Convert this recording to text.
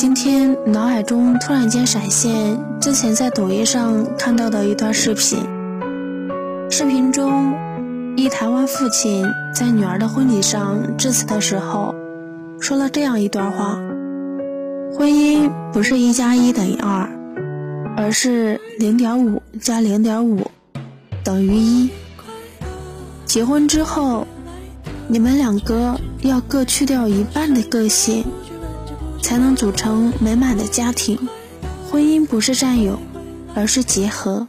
今天脑海中突然间闪现之前在抖音上看到的一段视频。视频中，一台湾父亲在女儿的婚礼上致辞的时候，说了这样一段话：婚姻不是一加一等于二，而是零点五加零点五等于一。结婚之后，你们两个要各去掉一半的个性。才能组成美满的家庭。婚姻不是占有，而是结合。